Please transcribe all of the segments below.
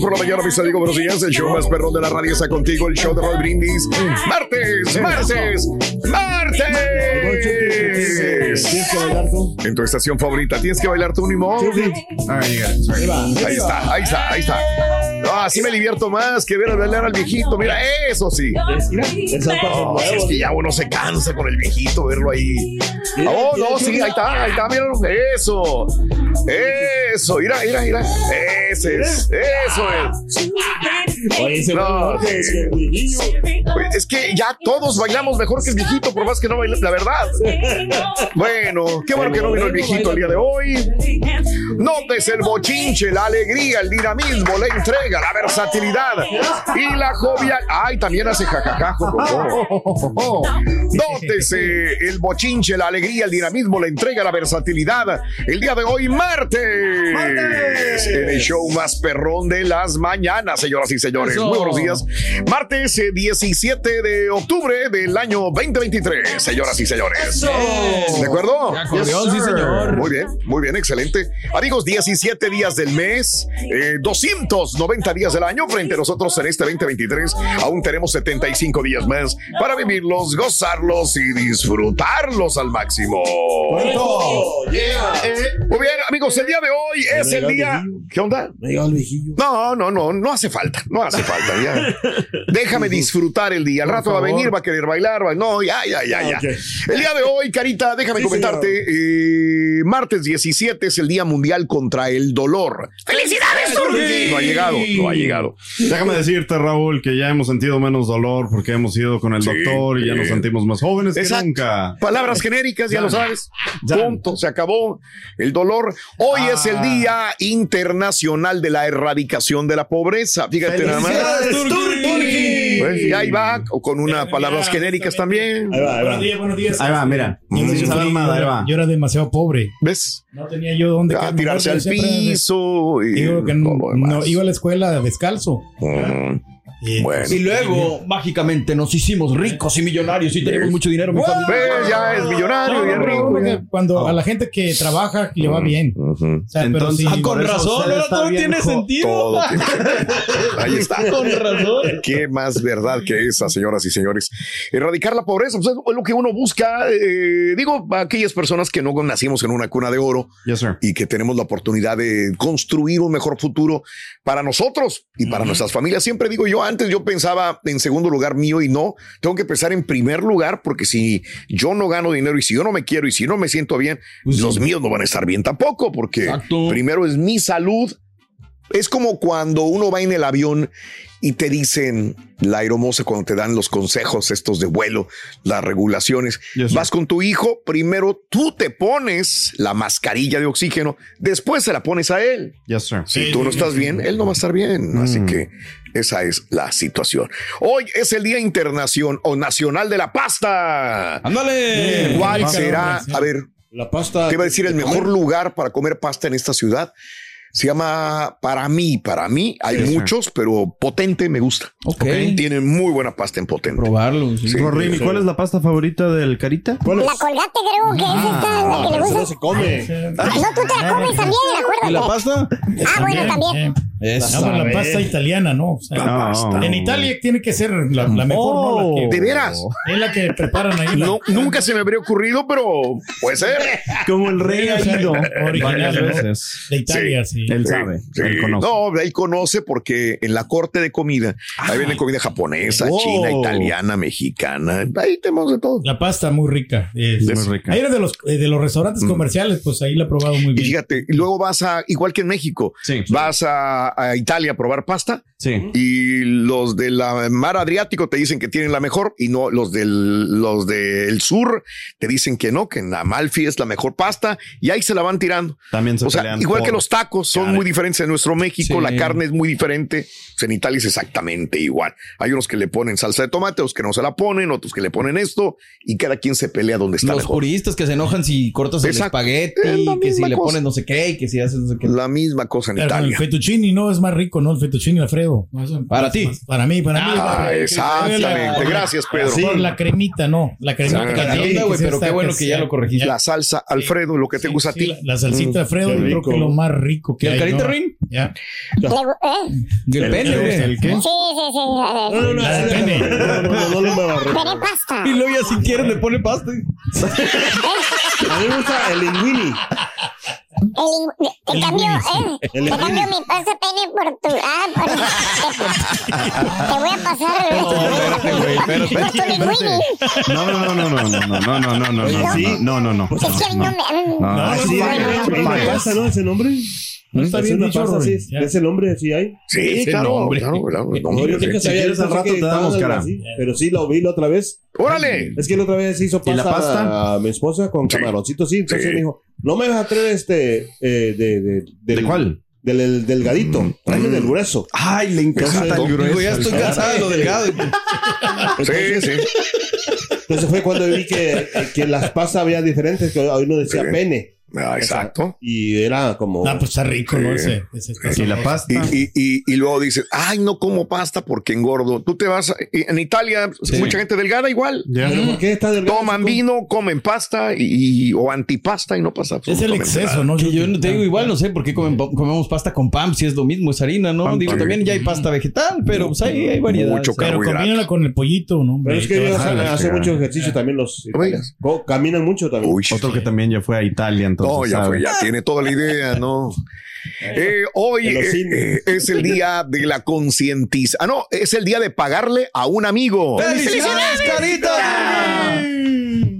Por la mañana, mis amigos, buenos días. El show más perrón de la radio está contigo, el show de Roll Brindis. Martes, martes, martes. En tu estación favorita, ¿tienes que bailar tú, Nimo? Ahí está, ahí está, ahí está. No, así me divierto más que ver a bailar al viejito. Mira, eso sí. No, es que ya uno se cansa con el viejito, verlo ahí. Oh, no, sí, ahí está, ahí está, míralo. Eso. Eso, mira, mira, mira. Ese es, eso es. No, es que ya todos bailamos mejor que el viejito, por más que no baile, la verdad. Bueno, qué bueno que no vino el viejito el día de hoy. Notes el bochinche, la alegría, el dinamismo, la entrega, la versatilidad y la jovial. Ay, también hace jajajajo. Nótese el bochinche, la alegría, el dinamismo, la entrega, la versatilidad. El día de hoy, martes. En el show más perrón de las mañanas, señoras y señores. Eso. Muy buenos días. Martes eh, 17 de octubre del año 2023, señoras y señores. ¿De acuerdo? De acordeón, sí, señor. Muy bien, muy bien, excelente. Amigos, 17 días del mes, eh, 290 días del año frente a nosotros en este 2023. Aún tenemos 75 días más para vivirlos, gozarlos y disfrutarlos al máximo. Eh, muy bien, amigos, el día de hoy es el día. ¿Qué onda? No, no, no, no hace falta, no hace falta. Ya. Déjame disfrutar el día. Al rato va a venir, va a querer bailar, va- no, ya, ya, ya, ya. El día de hoy, Carita, déjame Sí, comentarte. eh, martes 17 es el Día Mundial contra el Dolor. ¡Felicidades, Turki! No ha llegado, no ha llegado. Déjame decirte, Raúl, que ya hemos sentido menos dolor porque hemos ido con el doctor y ya nos sentimos más jóvenes que nunca. Palabras genéricas, ya, Ya. lo sabes. Ya. Punto, se acabó el dolor. Hoy es el Día Internacional de la Erradicación de la Pobreza. Fíjate Pues, y ahí va, o con unas palabras genéricas también. Ahí va, ahí va. Buenos días, buenos días. Ahí va, mira. Yo, yo- esa yo- armada, ahí va. yo era demasiado pobre. ¿Ves? No tenía yo dónde A tirarse al piso. Y Digo que no, todo lo demás. no iba a la escuela descalzo. Y, Bueno. Y luego, mágicamente, nos hicimos ricos y millonarios y tenemos mucho dinero. mi. Pues ya es millonario, No, no, es rico. Cuando a la gente que trabaja le va bien. O sea, Entonces, Ah, con razón, ahora todo tiene sentido. Todo tiene- Ahí está. Con razón. Qué más verdad que esa, señoras y señores. Erradicar la pobreza, pues es lo que uno busca. eh, digo, aquellas personas que no nacimos en una cuna de oro Yes, sir. y que tenemos la oportunidad de construir un mejor futuro para nosotros y para nuestras familias. Siempre digo yo, antes yo pensaba en segundo lugar mío y no, tengo que pensar en primer lugar porque si yo no gano dinero y si yo no me quiero y si no me siento bien, Pues sí. los míos no van a estar bien tampoco porque Exacto. primero es mi salud Es como cuando uno va en el avión y te dicen, la aeromoza, cuando te dan los consejos estos de vuelo, las regulaciones, vas con tu hijo, primero tú te pones la mascarilla de oxígeno, después se la pones a él. Yes, sir. Si tú no estás bien, él no va a estar bien. Así que esa es la situación. Hoy es el Día Internacional o Nacional de la Pasta. ¡Ándale! ¿Cuál será? A ver, La pasta. te iba a decir el mejor lugar para comer pasta en esta ciudad. Se llama para mí, para mí. Hay Sí, muchos, pero potente me gusta. Ok. Tienen muy buena pasta en potente. Probarlo. sí. Sí. Rorrín, ¿y cuál es la pasta favorita del Carita? ¿Cuál es? La colgate creo que es esta, la que le Eso no gusta. se come. No, tú te la comes también, acuérdate. ¿Y la pasta? Ah, bueno, también. Esa. No, pero la pasta italiana, ¿no? O sea, La pasta. En Italia tiene que ser la, la mejor, ¿no? La que- ¿De veras? Es la que preparan ahí. la- No, nunca se me habría ocurrido, pero puede ser. Como el rey ha ido Original, varias ¿no? veces. De Italia, sí. Él sabe, Sí. él conoce. No, él conoce porque en la corte de comida, ahí viene comida japonesa, Wow. china, italiana, mexicana. Ahí tenemos de todo. La pasta muy rica. Es, Es muy rica. Ahí era de los, eh, de los restaurantes comerciales, pues ahí la he probado muy Y bien. fíjate, y luego vas a, igual que en México, Sí. vas a, a Italia a probar pasta Sí. y los de la mar Adriático te dicen que tienen la mejor y no los del los del sur te dicen que no, que en Amalfi es la mejor pasta y ahí se la van tirando. También se O sea, pelean igual por- que los tacos son muy diferentes en nuestro México, Sí. la carne es muy diferente. Pues en Italia es exactamente igual. Hay unos que le ponen salsa de tomate, otros que no se la ponen, otros que le ponen esto y cada quien se pelea donde está Los mejor. puristas que se enojan si cortas el Exacto. espagueti, Es que si le pones no sé qué, y que si haces no sé qué. La misma cosa en Pero con el Italia. fettuccini no es más rico, ¿no? El fettuccine Alfredo. No, Para ti. Para mí, para mí. Ah, exactamente. Gracias, Pedro. La cremita, no. La cremita. Sí. que pero qué bueno que ya sea- lo corregiste. La salsa Alfredo, lo que te Sí, gusta sí, a ti. La, la salsita Alfredo, qué yo creo que es lo más rico ¿Y el carita, ¿no? Rin? Ya. ¿eh? El pene, güey. ¿El qué? Sí, sí, sí. a ver. No, no, no, La de así pene. déjalo. no, no, no, no pasta. Y luego ya si quieren le pone pasta. A mí me gusta el linguini. El te El cambio, eh. El Te cambio mi pasta pene por tu. Ah, por. Te, te voy a pasar. Por tu linguini. No, no, no, no, no, no, no, no, no, no, no, no, Sí. no, no, no. A mí no me. No, No, Sí, no, hay no, hay no, una no, pasta, ¿no? No está Es bien dicho. Ese nombre, sí hay. Sí, claro, nombre. claro, claro, el No, nombre, yo sí. nunca sabía, pensé rato que te damos estaban cara. así, Pero sí, lo vi la otra vez. Órale. Es que la otra vez hizo ¿Y la pasta, pasta? a mi esposa con Sí. camaroncitos, sí. Entonces Sí. me dijo, no me vas a traer este eh, de, de, del, ¿De cuál? Del, del delgadito, tráeme del grueso. Ay, le encanta el grueso. Digo, ya estoy cansado de lo delgado. Sí, sí. Entonces fue cuando vi que, que las pastas había diferentes, que hoy uno decía Sí. pene. Ah, exacto. Y era como... Ah, pues está rico, ¿no? Sí. Ese, ese está Y la pasta. Y, y, y, y luego dices, ay, no como pasta porque engordo. Tú te vas, a- en Italia, mucha gente delgada igual. Ya. ¿Pero por qué está delgado? Toman vino, comen pasta y, o antipasta y no pasa Es el exceso, nada. ¿no? Que yo no te digo igual, no sé por qué comen- comemos pasta con PAM si es lo mismo, es harina, ¿no? Digo, también ya hay pasta vegetal, pero pues ahí hay variedad. Mucho Pero combínala con el pollito, ¿no? Pero es que ellos hacen, mucho ejercicio también los italianos. Caminan mucho también. Uy, Otro que también ya fue a Italia, entonces. no, ya fue, ya tiene toda la idea, ¿no? Eh, hoy En los eh, eh, es el día de la concientización. Ah, no, es el día de pagarle a un amigo. ¡Felicidades, carita!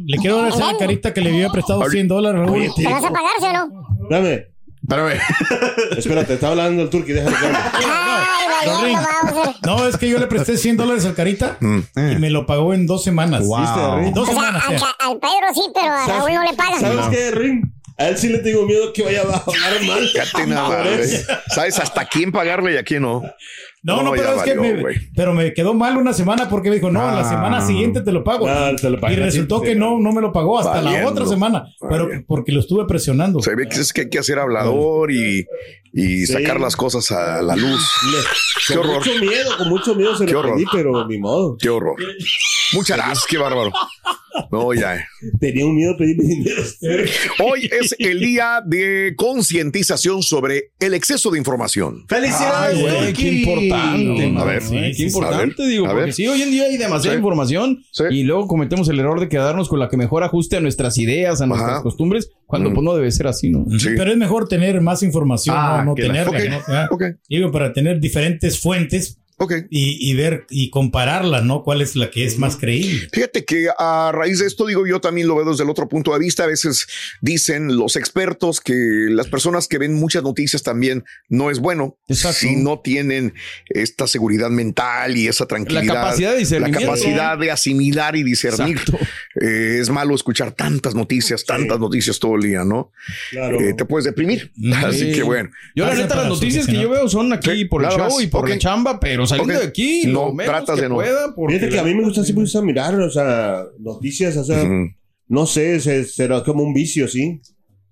Le quiero agradecer a Carita que le había prestado 100 dólares. ¿Te vas a pagar, sí o no? Dame. Espérame. Espérate, está hablando el turqui, hable. Ay, Bowser. No, es que yo le presté 100 dólares al Carita y me lo pagó en dos semanas. Wow. ¿Viste, dos O sea, semanas. al, ya. al Pedro sí, pero a Raúl no le pagan. ¿Sabes qué, Rin? A él sí le tengo miedo que vaya a hablar mal. Nada. ¿Sabes hasta quién pagarle y a quién no? No, no, No, pero es que me, güey. pero me quedó mal una semana porque me dijo, no, la Ah. semana siguiente te lo pago. Ah, te lo pagas, y resultó sí, que no, no me lo pagó hasta la otra semana, pero Valiendo. porque lo estuve presionando. Se ve que es que hay que hacer hablador y, y Sí. sacar las cosas a la luz. Le- Qué con horror. mucho miedo, con mucho miedo se Qué lo horror. pedí, pero ni modo. Qué horror. Muchas gracias, qué bárbaro. No, ya. Tenía un miedo de pedirle dinero. Hoy es el día de concientización sobre el exceso de información. ¡Felicidades, Ay, güey, qué importante. A ver, Sí, qué sí, importante, a ver, digo, a porque ver. sí, hoy en día hay demasiada Sí. información Sí. y luego cometemos el error de quedarnos con la que mejor ajuste a nuestras ideas, a nuestras Ajá. costumbres, cuando Mm. pues no debe ser así, ¿no? Sí. Pero es mejor tener más información, Ah, no, no que la- tenerla. ¿no? Digo, para tener diferentes fuentes y, y ver y compararla, ¿no? ¿Cuál es la que es más creíble? Fíjate que a raíz de esto, digo, yo también lo veo desde el otro punto de vista. A veces dicen los expertos que las personas que ven muchas noticias también no es bueno si no tienen esta seguridad mental y esa tranquilidad. La capacidad de La capacidad de asimilar y discernir. Exacto. Eh, es malo escuchar tantas noticias, tantas noticias todo el día, ¿no? Eh, te puedes deprimir. Así Sí. que bueno. Yo la neta las noticias que yo veo son aquí por el show más. y por Ok. la chamba, pero saliendo de aquí No, lo menos tratas que de no. pueda porque Fíjate que a mí me gusta, sí me gusta mirar, o sea, noticias, o sea, no sé, se- será como un vicio, ¿sí?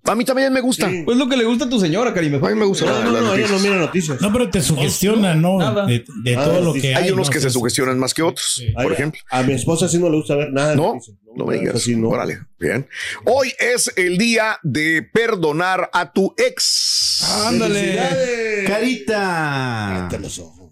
A mí también me gusta. Pues lo que le gusta a tu señora, Karim. A mí me gusta. No, no, no, ella no mira noticias. No, pero te sugestiona, ¿no? De, de Ah, todo lo sí. que hay. Hay unos ¿no? que se sugestionan más que otros, por Ay, ejemplo. A mi esposa sí no le gusta ver nada. de No, noticias. no me digas. Así no. Órale, bien. Hoy es el día de perdonar a tu ex. Ándale. Carita. Cállate los ojos.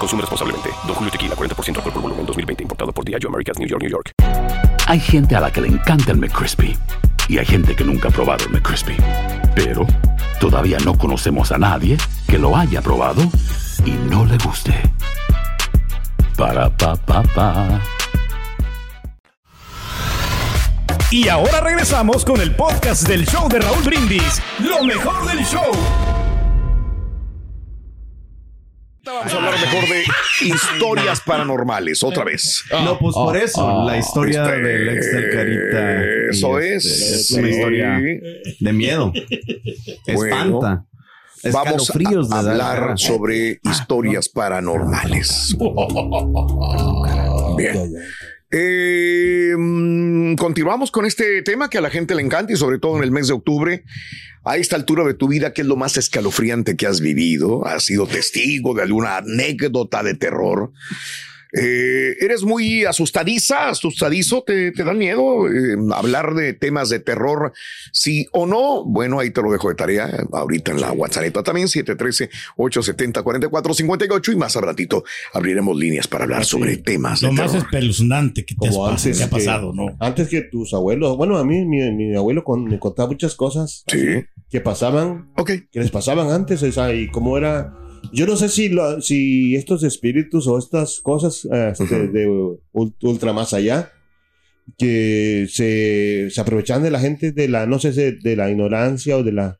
Consume responsablemente. Don Julio Tequila, 40% alcohol por volumen, 2020. Importado por Diageo Americas, New York, New York. Hay gente a la que le encanta el McCrispy y hay gente que nunca ha probado el McCrispy. Pero todavía no conocemos a nadie que lo haya probado y no le guste. Para pa pa pa. Y ahora regresamos con el podcast del show de Raúl Brindis. Lo mejor del show. Vamos a hablar mejor de historias paranormales, otra vez. No, pues por eso, la historia Este, del ex del Carita. Eso este, es. Es una sí. historia de miedo. Bueno, Espanta. Vamos a de hablar sobre historias paranormales. Bien. Eh, mm, continuamos con este tema que a la gente le encanta y sobre todo en el mes de octubre. A esta altura de tu vida, ¿qué es lo más escalofriante que has vivido? ¿Has sido testigo de alguna anécdota de terror? Eh, ¿Eres muy asustadiza, asustadizo? ¿Te, te dan miedo eh, hablar de temas de terror? Sí o no. Bueno, ahí te lo dejo de tarea ahorita en la WhatsApp también, 713-870-4458 y más a ratito abriremos líneas para hablar sobre temas de Lo más terror. espeluznante que te, has Como pas- antes te ha que- pasado, ¿no? Antes que tus abuelos, bueno, a mí mi, mi abuelo con- me contaba muchas cosas Sí. que pasaban, Ok. que les pasaban antes, o sea, y cómo era. Yo no sé si, lo- si estos espíritus o estas cosas eh, este, de ul- ultra más allá, que se, se aprovechaban de la gente, de la, no sé si de la ignorancia o de la,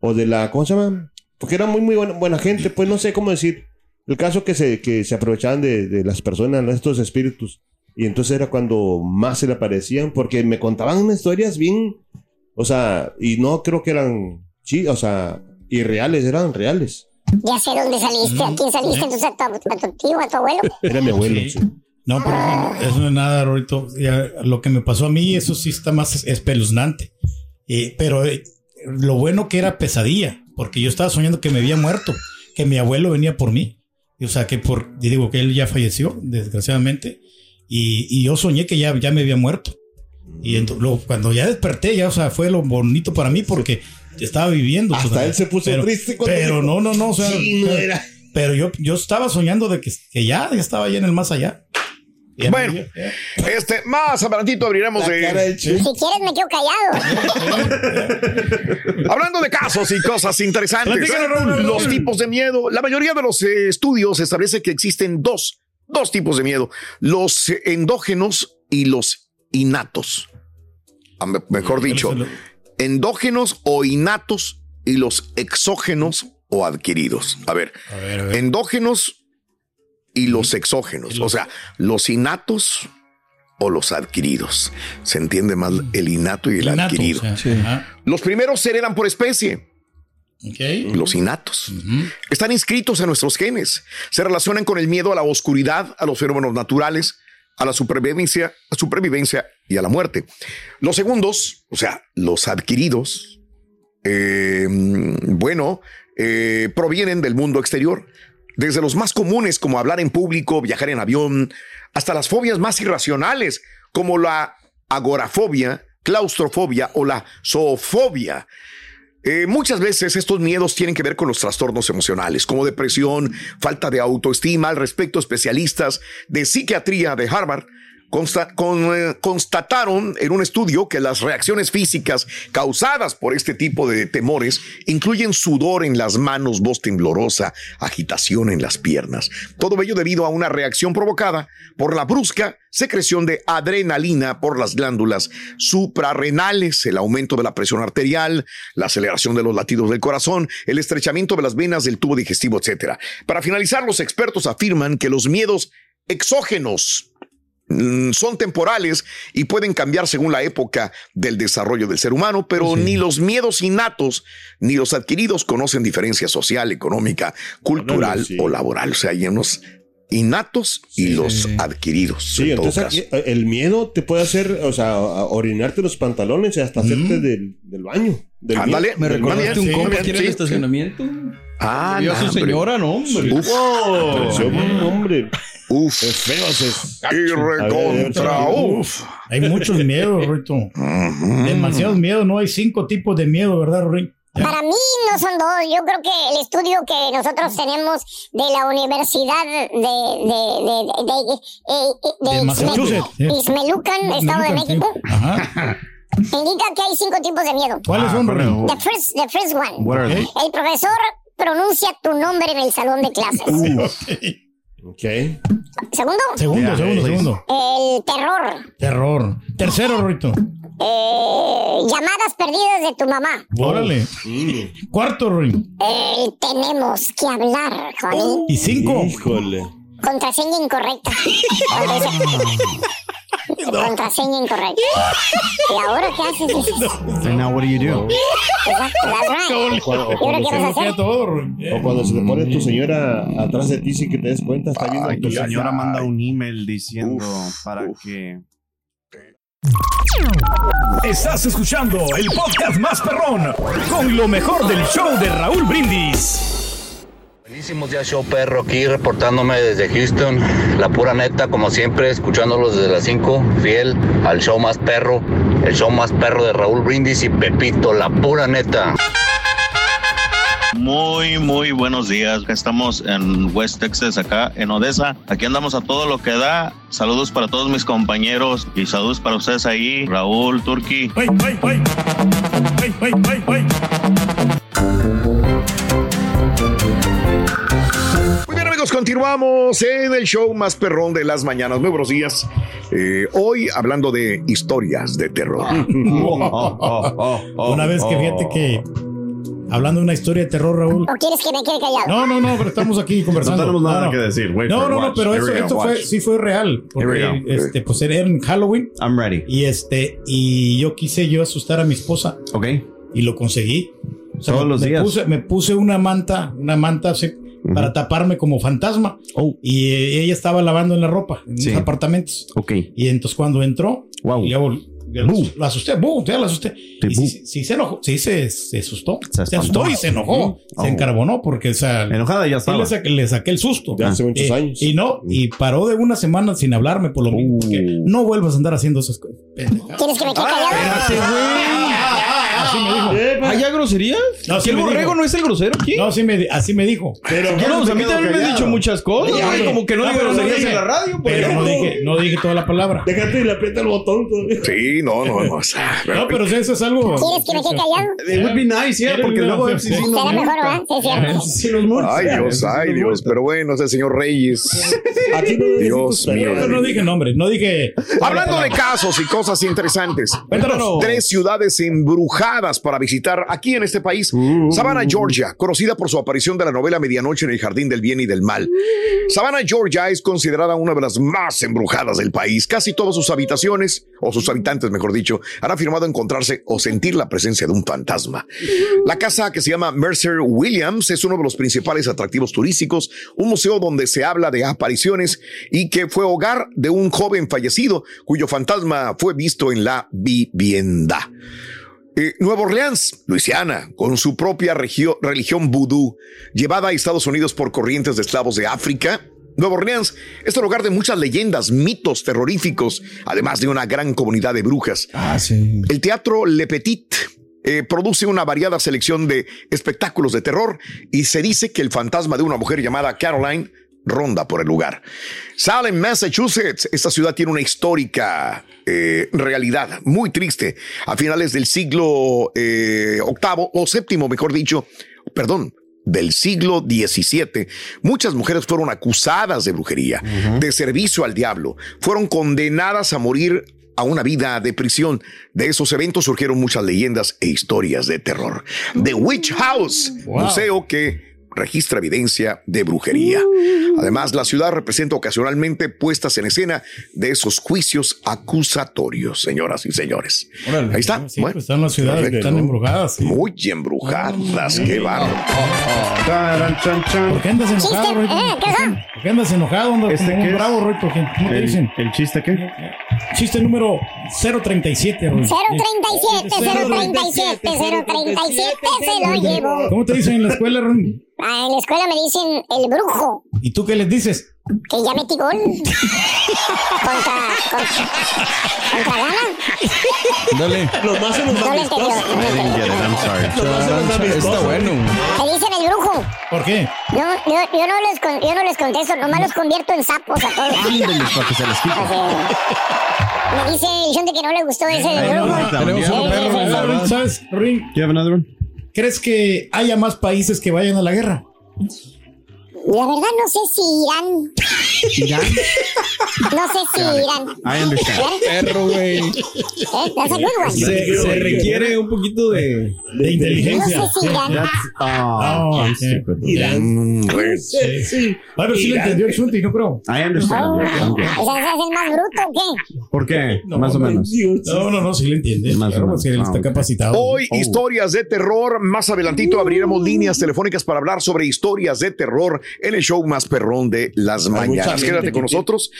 o de la, ¿cómo se llama? Porque era muy, muy buena, buena gente, pues no sé cómo decir. El caso que se, que se aprovechaban de, de las personas, estos espíritus. Y entonces era cuando más se le aparecían, porque me contaban unas historias bien, o sea, y no creo que eran, sí, o sea, irreales, eran reales. Ya sé dónde saliste. ¿A quién saliste? Entonces, ¿A tu, a tu tío, a tu abuelo? Era mi abuelo. sí. No, pero eso no, eso no es nada, Rorito. Ya, Lo que me pasó a mí, eso sí está más espeluznante. Eh, pero eh, lo bueno que era pesadilla, porque yo estaba soñando que me había muerto, que mi abuelo venía por mí. Y, O sea, que por, digo que él ya falleció, desgraciadamente, y, y yo soñé que ya, ya me había muerto. Y luego, cuando ya desperté, ya, o sea, fue lo bonito para mí porque estaba viviendo. Hasta todavía. él se puso pero, triste cuando Pero dijo, no, no, no, o sea, "Sí, no era". pero yo, yo estaba soñando de que, que ya, ya estaba allá en el más allá. Ya Bueno, este, más adelantito abriremos de... Si quieres, me quedo callado. Hablando de casos y cosas interesantes, los tipos de miedo. La mayoría de los eh, estudios establece que existen dos, dos tipos de miedo: los eh, endógenos y los innatos. Ah, me- Mejor dicho, endógenos o innatos y los exógenos o adquiridos. A ver, A ver, a ver. endógenos y los exógenos, o sea, los innatos o los adquiridos. Se entiende más el innato y el Innato, adquirido. o sea, ajá. Los primeros se heredan por especie, los innatos. Están inscritos en nuestros genes. Se relacionan con el miedo a la oscuridad, a los fenómenos naturales, a la supervivencia, a supervivencia y a la muerte. Los segundos, o sea, los adquiridos, eh, bueno, eh, provienen del mundo exterior. Desde los más comunes como hablar en público, viajar en avión, hasta las fobias más irracionales, como la agorafobia, claustrofobia o la zoofobia. Eh, muchas veces estos miedos tienen que ver con los trastornos emocionales, como depresión, falta de autoestima. Al respecto, especialistas de psiquiatría de Harvard eh, constataron en un estudio que las reacciones físicas causadas por este tipo de temores incluyen sudor en las manos, voz temblorosa, agitación en las piernas. Todo ello debido a una reacción provocada por la brusca secreción de adrenalina por las glándulas suprarrenales, el aumento de la presión arterial, la aceleración de los latidos del corazón, el estrechamiento de las venas del tubo digestivo, etc. Para finalizar, los expertos afirman que los miedos exógenos son temporales y pueden cambiar según la época del desarrollo del ser humano, pero ni los miedos innatos ni los adquiridos conocen diferencia social, económica, cultural o laboral. O sea, hay unos innatos y los adquiridos. Sí, en todo entonces caso. aquí, eh, el miedo te puede hacer, o sea, orinarte los pantalones y hasta hacerte del, del baño. Del Ándale, miedo. me recordaste un compa que era el estacionamiento. Ah, Vio a su señora, no, hombre. Uf. Hombre. Uf. Qué feo es. Y recontra, uf. Hay muchos miedos, Rito. Demasiados miedos. No hay cinco tipos de miedo, ¿verdad, Rito? Para mí no son dos. Yo creo que el estudio que nosotros tenemos de la Universidad de, de, de, de, de- De de Massachusetts. Ismelucan, Estado de. México, Ajá. indica que hay cinco tipos de miedo. ¿Cuáles son, Rito? The first, the first one. What are they? El profesor pronuncia tu nombre en el salón de clases. Ok. Segundo, Segundo, segundo, segundo. el terror. Terror. Tercero, Rito. Eh, llamadas perdidas de tu mamá. Órale. Cuarto, Rito. El tenemos que hablar, Juanín. Y cinco. Híjole. Contraseña incorrecta. Contraseña incorrecta. ¿Y ahora qué haces? And now what do you do? Exacto, that's right. O cuando, o ¿Y ahora qué vas a hacer? o cuando se te pone tu señora atrás de ti sin que te des cuenta, está viendo Ay, tu tu señora manda un email diciendo para que Estás escuchando el podcast más perrón con lo mejor del show de Raúl Brindis. Buenísimos días, show perro, aquí reportándome desde Houston. La pura neta, como siempre, escuchándolos desde las 5, fiel al show más perro, el show más perro de Raúl Brindis y Pepito, la pura neta. Muy, muy buenos días. Estamos en West Texas, acá en Odessa. Aquí andamos a todo lo que da. Saludos para todos mis compañeros y saludos para ustedes ahí, Raúl, Turki. Amigos, continuamos en el show más perrón de las mañanas. Muy buenos días. Eh, hoy hablando de historias de terror. Una vez que fíjate que. Hablando de una historia de terror, Raúl. ¿O quieres que me quede callado? No, no, no, pero estamos aquí conversando. No tenemos nada que decir. Wait no, no, no, pero Here eso, esto fue, sí fue real. Porque, este, pues era en Halloween. I'm ready. Y este, y yo quise yo asustar a mi esposa. Ok. Y lo conseguí. O sea, Todos me, los me días. Puse, me puse una manta, una manta así, para taparme como fantasma. Y eh, ella estaba lavando en la ropa, en Oh. Sí. los apartamentos. Ok. Y entonces cuando entró, Wow. y yo la, asusté, ¡bu! ya la asusté. Y sí, sí, sí se enojó, sí se, se asustó. Se, asustó y se enojó. Se encarbonó porque, o sea, Enojada ya estaba. le, saqué, le saqué el susto. De hace muchos Eh, años. Y no, y paró de una semana sin hablarme por lo mismo. Porque no vuelvas a andar haciendo esas cosas. ¿Quieres que me quede callado? Así me dijo. ¿Hay ya groserías? No, ¿Que el me borrego dijo. no es el grosero aquí? No, sí me, así me dijo. Pero no, pues a mí también me han dicho muchas cosas. Oye, como que no, no, digo groserías dije- en la radio. Pero no dije, no dije toda la palabra. Déjate y le aprieta el botón. Sí, no, no, no. o sea, No, pero eso es algo. ¿Quieres que me quede callado? It would be nice, yeah, porque luego Será mejor. ¿verdad? Sí. Ay, Dios, ay, Dios. Pero bueno, ese señor Reyes. Dios mío. No, dije nombre, no dije. Hablando de casos y cosas interesantes, tres ciudades embrujadas para visitar aquí en este país. Savannah, Georgia, conocida por su aparición de la novela Medianoche en el Jardín del Bien y del Mal. Savannah, Georgia es considerada una de las más embrujadas del país. Casi todas sus habitaciones, o sus habitantes, mejor dicho, han afirmado encontrarse o sentir la presencia de un fantasma. La casa que se llama Mercer Williams es uno de los principales atractivos turísticos, un museo donde se habla de apariciones y que fue hogar de un joven fallecido cuyo fantasma fue visto en la vivienda. Eh, Nueva Orleans, Luisiana, con su propia regio- religión vudú, llevada a Estados Unidos por corrientes de esclavos de África, Nueva Orleans es el hogar de muchas leyendas, mitos terroríficos, además de una gran comunidad de brujas. Ah, sí. El teatro Le Petit eh, produce una variada selección de espectáculos de terror y se dice que el fantasma de una mujer llamada Caroline ronda por el lugar. Salem, Massachusetts. Esta ciudad tiene una histórica eh, realidad muy triste. A finales del siglo eh, octavo o séptimo, mejor dicho, perdón, del siglo XVII, muchas mujeres fueron acusadas de brujería, de servicio al diablo, fueron condenadas a morir a una vida de prisión. De esos eventos surgieron muchas leyendas e historias de terror. The Witch House, museo que registra evidencia de brujería. Además, la ciudad representa ocasionalmente puestas en escena de esos juicios acusatorios, señoras y señores. Órale, Ahí está. sí, Bueno, pues están las ciudades que están embrujadas. sí. Muy embrujadas, qué bárbaro. ¿Por qué andas enojado, Chiste, Roy? ¿eh? ¿Por qué andas enojado? Andas ¿Este como un bravo, Roy. ¿Por qué? ¿Cómo te ¿El, dicen? el chiste qué? Chiste número 037, Roy. 037, 037, 037 se lo llevo. ¿Cómo te dicen en la escuela, Roy? Ah, en la escuela me dicen el brujo, ¿Y tú qué les dices? que ya metí gol. contra, contra, contra Ghana. Dale. Los más en los. I'm sorry. Los más los. Está bueno. Me dicen el brujo. ¿Por qué? Yo, yo, yo, no les, con- yo no les contesto, nomás los convierto en sapos a todos. Ándeles para que se les quite. Me dice el gente que no le gustó ese del brujo. Tenemos un perro, Sí, sí, la sí. verdad. ¿Sabes, Roy? Do you have another one? ¿Crees que haya más países que vayan a la guerra? La verdad no sé si irán. Irán. No sé si irán. I understand. Perro, güey. ¿Eh? Se, se requiere un poquito de. De inteligencia. No sé si irán. Oh, Oh, I'm ok. stupid. Mm, bueno. Sí, sí. A ver si le entendió el Chunti, no creo. I understand. Oh, o sea, ¿ese es el más bruto o qué? ¿Por qué? No, Más o no, menos. No, no, no, sí le entiende. Más o Claro, menos. pues, él Ah, está capacitado. Hoy, historias de terror. Más adelantito abriremos líneas telefónicas para hablar sobre historias de terror en el show más perrón de las mañanas. Quédate con nosotros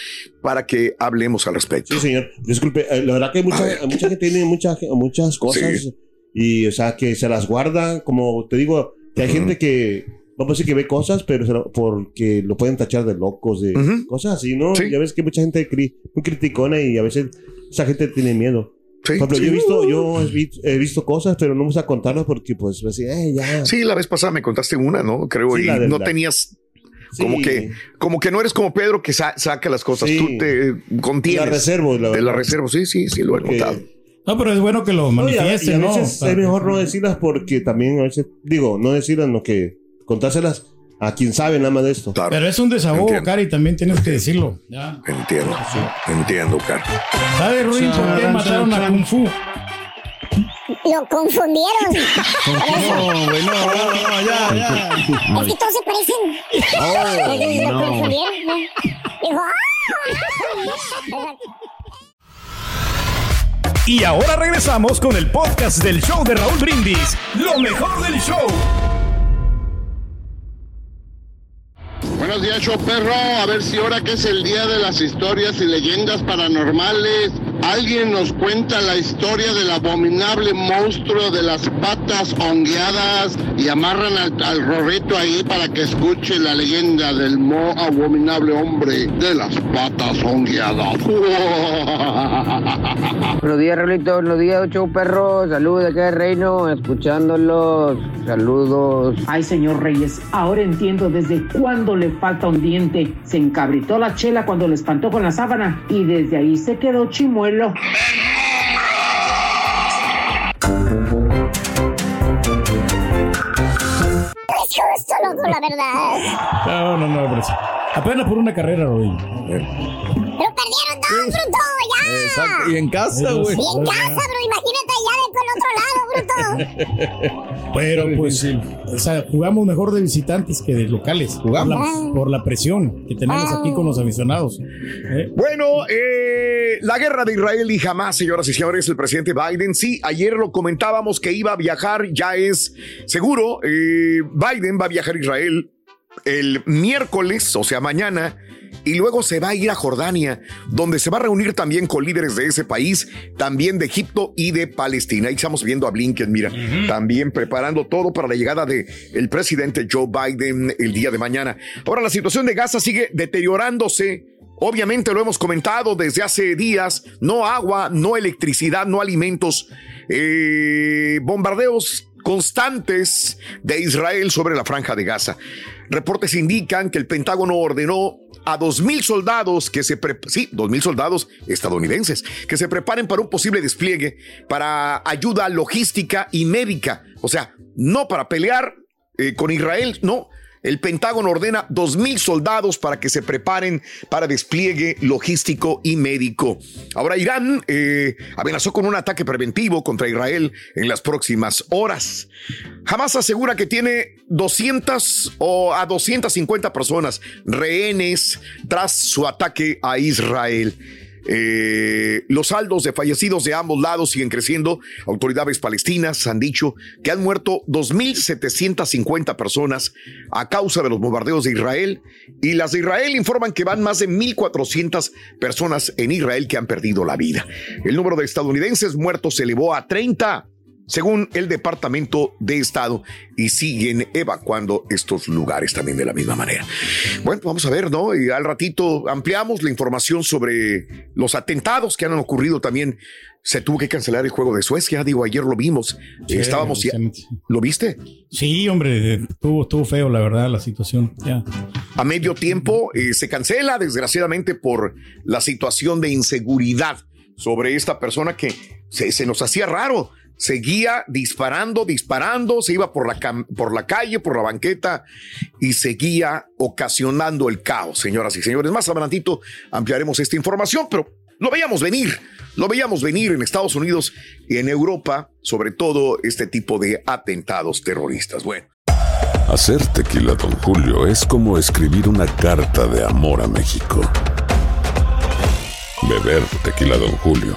para que hablemos al respecto. Sí, señor. Disculpe, eh, la verdad que hay mucha, hay mucha gente tiene mucha- muchas cosas Sí. y, o sea, que se las guarda. Como te digo, que hay gente que, vamos a decir que ve cosas, pero porque lo pueden tachar de locos, de Ujú. cosas así, ¿no? Sí. Ya ves que mucha gente cri- muy criticona y a veces esa gente tiene miedo. Sí, Por ejemplo, sí. yo he visto, yo he vi- he visto cosas, pero no me gusta contarlas porque, pues, así, eh, ya. Sí, la vez pasada me contaste una, ¿no? Creo, Sí, y no la- tenías Sí. como que, como que no eres como Pedro que sa- saca las cosas, Sí. tú te contienes. La reservo, la De la verdad. reservo, sí, sí, sí, lo he Porque- notado. No, pero es bueno que lo No, y a, y manifiesten, a ¿no? veces Para- es mejor no decirlas porque también a veces, digo, no decirlas, no que contárselas a quien sabe nada más de esto. Claro. Pero es un desahogo. Cari, también tienes que decirlo. Ya. Entiendo, entiendo, Carlos. ¿Sabes, Ruin, por qué mataron a. Kung Fu? Lo confundieron. No, güey, no, no, no, ya, ya. Es que todos se parecen. Oh, lo no. confundieron. ¿no? Dijo, ¡ah! Y ahora regresamos con el podcast del show de Raúl Brindis. Lo mejor del show. Buenos días, show. A ver si ahora que es el día de las historias y leyendas paranormales, alguien nos cuenta la historia del abominable monstruo de las patas hongueadas y amarran al, al rorrito ahí para que escuche la leyenda del mo abominable hombre de las patas hongueadas. Buenos días, Raulito. Buenos días, show perro. Saludos de acá de Reino, escuchándolos. Saludos. Ay, señor Reyes, ahora entiendo desde cuándo le falta un diente. Se encabritó la chela cuando le espantó con la sábana y desde ahí se quedó chimuelo. Es justo, loco, la verdad. No, no, no, pero sí. Apenas por una carrera, Ruin. Pero perdieron dos, bruto, ya. Exacto. Y en casa, güey. Y en casa, bro, imagínate con otro lado, bruto. Pero pues, o sea, jugamos mejor de visitantes que de locales. Jugamos. Por la, por la presión que tenemos aquí con los aficionados. ¿eh? Bueno, eh, la guerra de Israel y Hamas, señoras y señores, el presidente Biden, sí, ayer lo comentábamos que iba a viajar, ya es seguro, eh, Biden va a viajar a Israel el miércoles, o sea, mañana, y luego se va a ir a Jordania, donde se va a reunir también con líderes de ese país, también de Egipto y de Palestina. Ahí estamos viendo a Blinken, mira, también preparando todo para la llegada del el presidente Joe Biden el día de mañana. Ahora la situación de Gaza sigue deteriorándose. Obviamente lo hemos comentado desde hace días, no agua, no electricidad, no alimentos, eh, bombardeos constantes de Israel sobre la franja de Gaza. Reportes indican que el Pentágono ordenó a dos mil soldados que se sí, dos mil soldados estadounidenses que se preparen para un posible despliegue para ayuda logística y médica. O sea, no para pelear eh, con Israel, no, el Pentágono ordena 2.000 soldados para que se preparen para despliegue logístico y médico. Ahora Irán eh, amenazó con un ataque preventivo contra Israel en las próximas horas. Hamas asegura que tiene 200 o a 250 personas rehenes tras su ataque a Israel. Eh, los saldos de fallecidos de ambos lados siguen creciendo. Autoridades palestinas han dicho que han muerto 2.750 personas a causa de los bombardeos de Israel y las de Israel informan que van más de 1.400 personas en Israel que han perdido la vida. El número de estadounidenses muertos se elevó a 30 según el Departamento de Estado, y siguen evacuando estos lugares también de la misma manera. Bueno, vamos a ver, ¿no? Y al ratito ampliamos la información sobre los atentados que han ocurrido también. Se tuvo que cancelar el juego de Suecia, digo, ayer lo vimos, Sí, estábamos ya. ¿Lo viste? Sí, hombre, estuvo, estuvo feo, la verdad, la situación. Ya. A medio tiempo eh, se cancela, desgraciadamente, por la situación de inseguridad sobre esta persona que se, se nos hacía raro. Seguía disparando, disparando, se iba por la, por la calle, por la banqueta y seguía ocasionando el caos, señoras y señores. Más adelantito ampliaremos esta información, pero lo veíamos venir, lo veíamos venir en Estados Unidos y en Europa, sobre todo este tipo de atentados terroristas. Bueno. Hacer tequila, Don Julio, es como escribir una carta de amor a México. Beber tequila, Don Julio,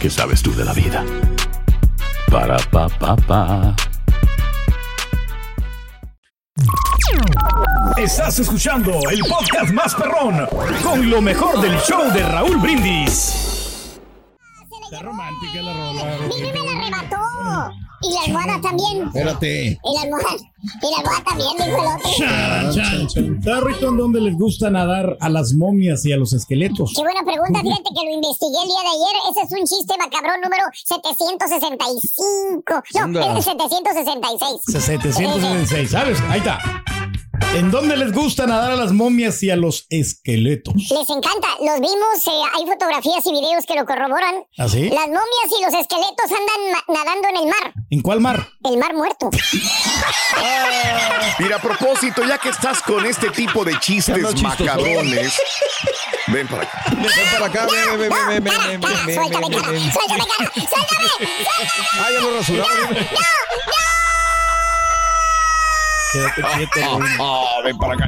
¿qué sabes tú de la vida? Para, pa, pa, pa. Estás escuchando el podcast más perrón con lo mejor del show de Raúl Brindis. Está romántica la rola. Me la arrebató. Y la almohada también. Espérate. Y la almohada. Y la almohada también, dijo el otro. Chan, chan, chan. ¿Sabes, Rito, en dónde les gusta nadar a las momias y a los esqueletos? Qué buena pregunta, fíjate que lo investigué el día de ayer. Ese es un chiste macabrón número 765. No, es el 766. 766, ¿sabes? Ahí está. ¿En dónde les gusta nadar a las momias y a los esqueletos? Les encanta, los vimos, eh, hay fotografías y videos que lo corroboran. ¿Ah, sí? Las momias y los esqueletos andan nadando en el mar. ¿En cuál mar? El mar muerto. mira, a propósito, ya que estás con este tipo de chistes macabrones, ven para acá. Ven para acá, ven, ven, ven, ven, ven, ven. Suéltame, cara, suéltame, cara, suéltame, suéltame. Ah, ya lo no. Quédate quieto, güey. Ah, ven para acá.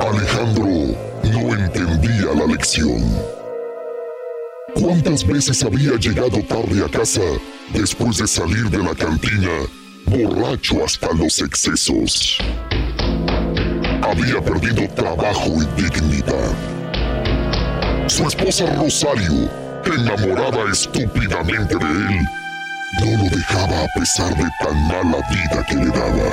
Alejandro no entendía la lección. ¿Cuántas veces había llegado tarde a casa después de salir de la cantina, borracho hasta los excesos? Había perdido trabajo y dignidad. Su esposa Rosario, enamorada estúpidamente de él, no lo dejaba a pesar de tan mala vida que le daba.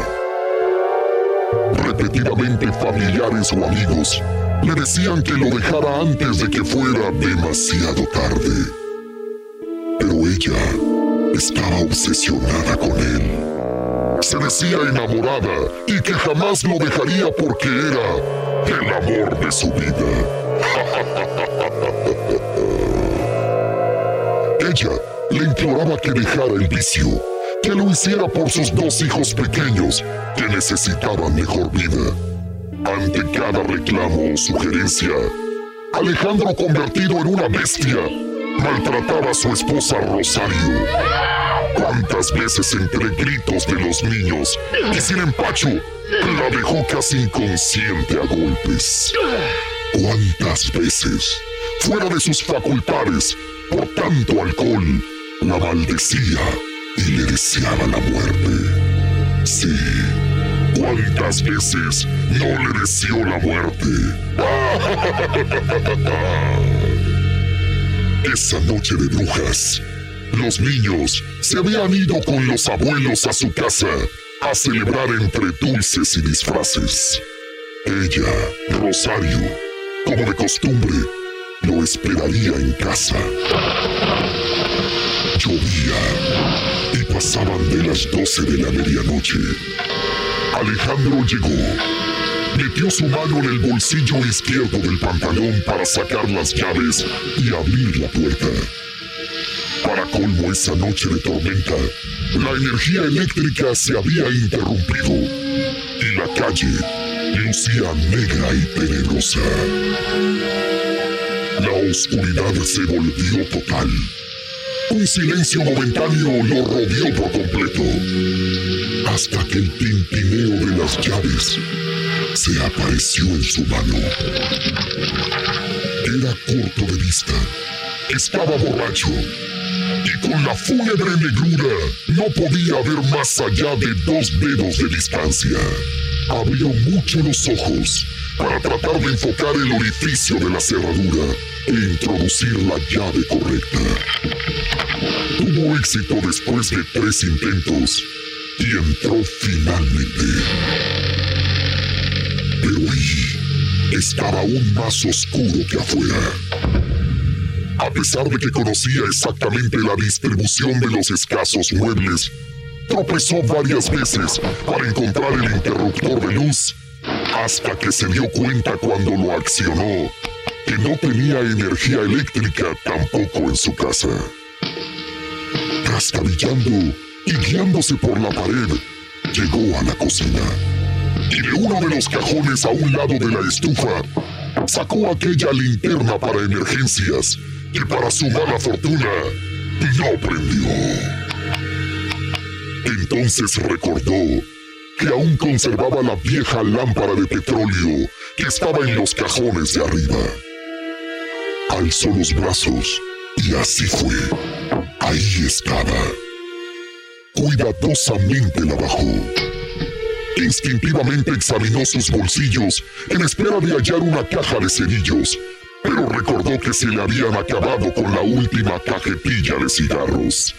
Repetidamente familiares o amigos le decían que lo dejara antes de que fuera demasiado tarde. Pero ella estaba obsesionada con él. Se decía enamorada y que jamás lo dejaría porque era el amor de su vida. ella le imploraba que dejara el vicio, que lo hiciera por sus dos hijos pequeños que necesitaban mejor vida. Ante cada reclamo o sugerencia, Alejandro, convertido en una bestia, maltrataba a su esposa Rosario. ¿Cuántas veces entre gritos de los niños y sin empacho la dejó casi inconsciente a golpes? ¿Cuántas veces, fuera de sus facultades, por tanto alcohol, la maldecía y le deseaba la muerte? Sí, ¿cuántas veces no le deseó la muerte? Esa noche de brujas, los niños se habían ido con los abuelos a su casa a celebrar entre dulces y disfraces. Ella, Rosario, como de costumbre, lo esperaría en casa. Llovía y pasaban de las 12 de la medianoche. Alejandro llegó. Metió su mano en el bolsillo izquierdo del pantalón para sacar las llaves y abrir la puerta. Para colmo esa noche de tormenta, la energía eléctrica se había interrumpido y la calle lucía negra y tenebrosa. La oscuridad se volvió total. Un silencio momentáneo lo rodeó por completo, hasta que el tintineo de las llaves se apareció en su mano. Era corto de vista, estaba borracho y con la fúnebre negrura no podía ver más allá de dos dedos de distancia. Abrió mucho los ojos para tratar de enfocar el orificio de la cerradura e introducir la llave correcta. Tuvo éxito después de tres intentos y entró finalmente. Pero ahí estaba aún más oscuro que afuera. A pesar de que conocía exactamente la distribución de los escasos muebles, tropezó varias veces para encontrar el interruptor de luz, hasta que se dio cuenta cuando lo accionó que no tenía energía eléctrica tampoco en su casa. Trastabillando y guiándose por la pared, llegó a la cocina y de uno de los cajones a un lado de la estufa sacó aquella linterna para emergencias y para su mala fortuna no prendió. Entonces recordó que aún conservaba la vieja lámpara de petróleo que estaba en los cajones de arriba. Alzó los brazos y así fue. Ahí estaba. Cuidadosamente la bajó. Instintivamente examinó sus bolsillos en espera de hallar una caja de cerillos, pero recordó que se le habían acabado con la última cajetilla de cigarros.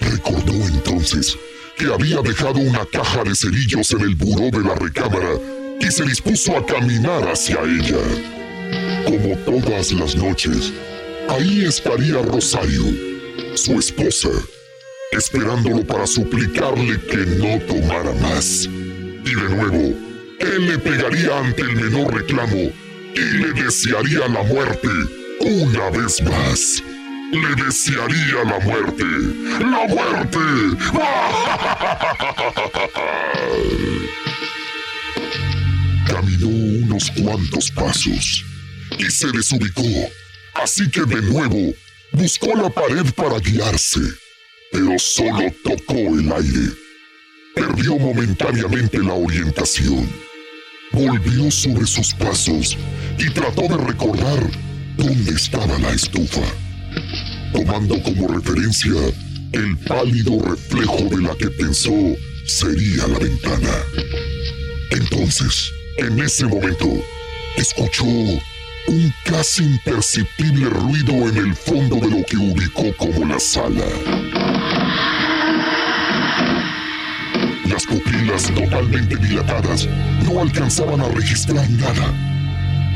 Recordó entonces que había dejado una caja de cerillos en el buró de la recámara y se dispuso a caminar hacia ella. Como todas las noches, ahí estaría Rosario, su esposa, esperándolo para suplicarle que no tomara más. Y de nuevo, él le pegaría ante el menor reclamo y le desearía la muerte una vez más. Le desearía la muerte. ¡La muerte! Caminó unos cuantos pasos y se desubicó. Así que de nuevo buscó la pared para guiarse, pero solo tocó el aire. Perdió momentáneamente la orientación. Volvió sobre sus pasos y trató de recordar dónde estaba la estufa, tomando como referencia el pálido reflejo de la que pensó sería la ventana. Entonces, en ese momento, escuchó un casi imperceptible ruido en el fondo de lo que ubicó como la sala. Las pupilas totalmente dilatadas no alcanzaban a registrar nada.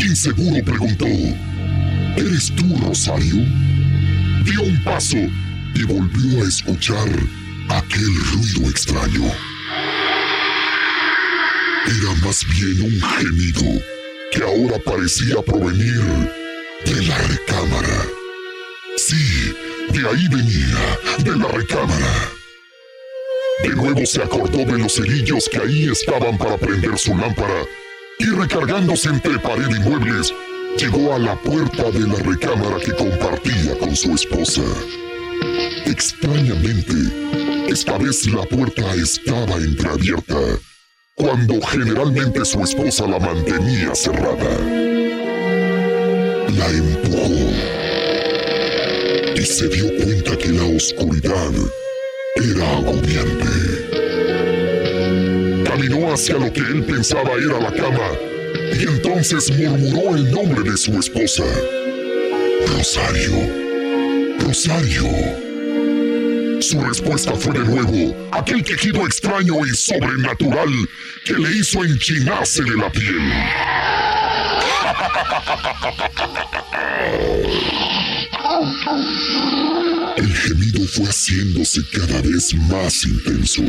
Inseguro preguntó, ¿Eres tú, Rosario? Dio un paso y volvió a escuchar aquel ruido extraño. Era más bien un gemido que ahora parecía provenir de la recámara. Sí, De ahí venía, de la recámara. De nuevo se acordó de los cerillos que ahí estaban para prender su lámpara y recargándose entre pared y muebles, llegó a la puerta de la recámara que compartía con su esposa. Extrañamente, esta vez la puerta estaba entreabierta, cuando generalmente su esposa la mantenía cerrada. La empujó y se dio cuenta que la oscuridad era agobiante. Caminó hacia lo que él pensaba era la cama y entonces murmuró el nombre de su esposa. Rosario. Rosario. Su respuesta fue de nuevo aquel quejido extraño y sobrenatural que le hizo enchinarse de la piel. El gemido fue haciéndose cada vez más intenso.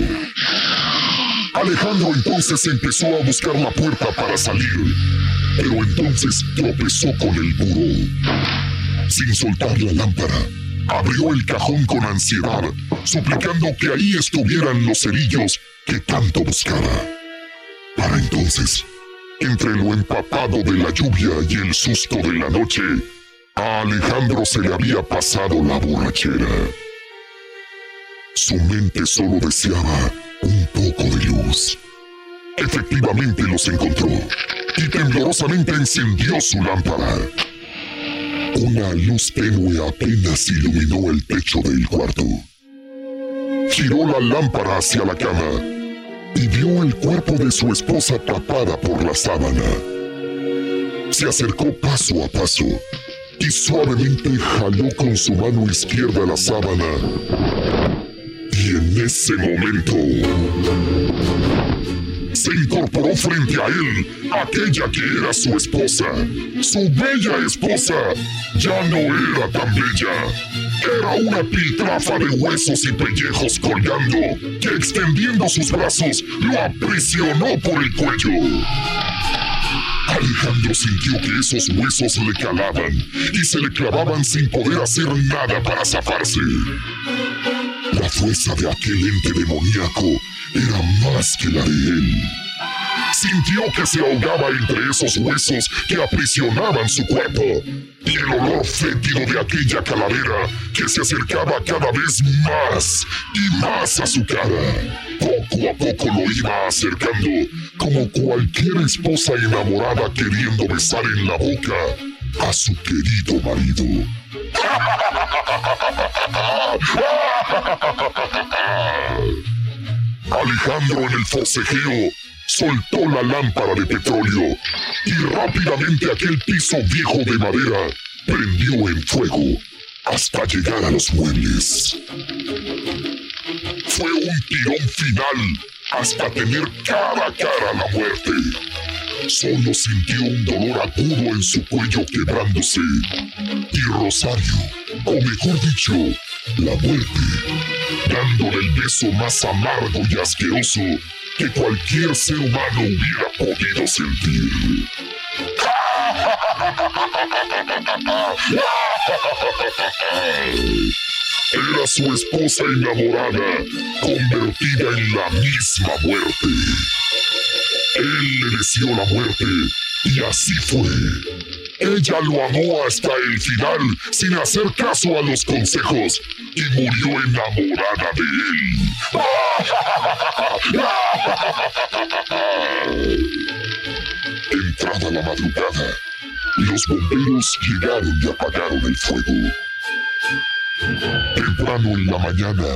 Alejandro entonces empezó a buscar la puerta para salir, pero entonces tropezó con el buró. Sin soltar la lámpara, abrió el cajón con ansiedad, suplicando que ahí estuvieran los cerillos que tanto buscaba. Para entonces, entre lo empapado de la lluvia y el susto de la noche, a Alejandro se le había pasado la borrachera. Su mente solo deseaba un poco de luz. Efectivamente los encontró y temblorosamente encendió su lámpara. Una luz tenue apenas iluminó el techo del cuarto. Giró la lámpara hacia la cama y vio el cuerpo de su esposa tapada por la sábana. Se acercó paso a paso y suavemente jaló con su mano izquierda la sábana. Y en ese momento se incorporó frente a él aquella que era su esposa. Su bella esposa ya no era tan bella. Era una piltrafa de huesos y pellejos colgando, que extendiendo sus brazos lo aprisionó por el cuello. Alejandro sintió que esos huesos le calaban y se le clavaban sin poder hacer nada para zafarse. La fuerza de aquel ente demoníaco era más que la de él. Sintió que se ahogaba entre esos huesos que aprisionaban su cuerpo y el olor fétido de aquella calavera que se acercaba cada vez más y más a su cara. Poco a poco lo iba acercando, como cualquier esposa enamorada queriendo besar en la boca a su querido marido. Alejandro en el forcejeo soltó la lámpara de petróleo y rápidamente aquel piso viejo de madera prendió en fuego hasta llegar a los muebles. Fue un tirón final hasta tener cara a cara la muerte. Solo sintió un dolor agudo en su cuello quebrándose. Y Rosario, o mejor dicho, la muerte, dándole el beso más amargo y asqueroso que cualquier ser humano hubiera podido sentir. Era su esposa enamorada, convertida en la misma muerte. Él le deseó la muerte y así fue. Ella lo amó hasta el final sin hacer caso a los consejos y murió enamorada de él. Entrada la madrugada, los bomberos llegaron y apagaron el fuego. Temprano en la mañana,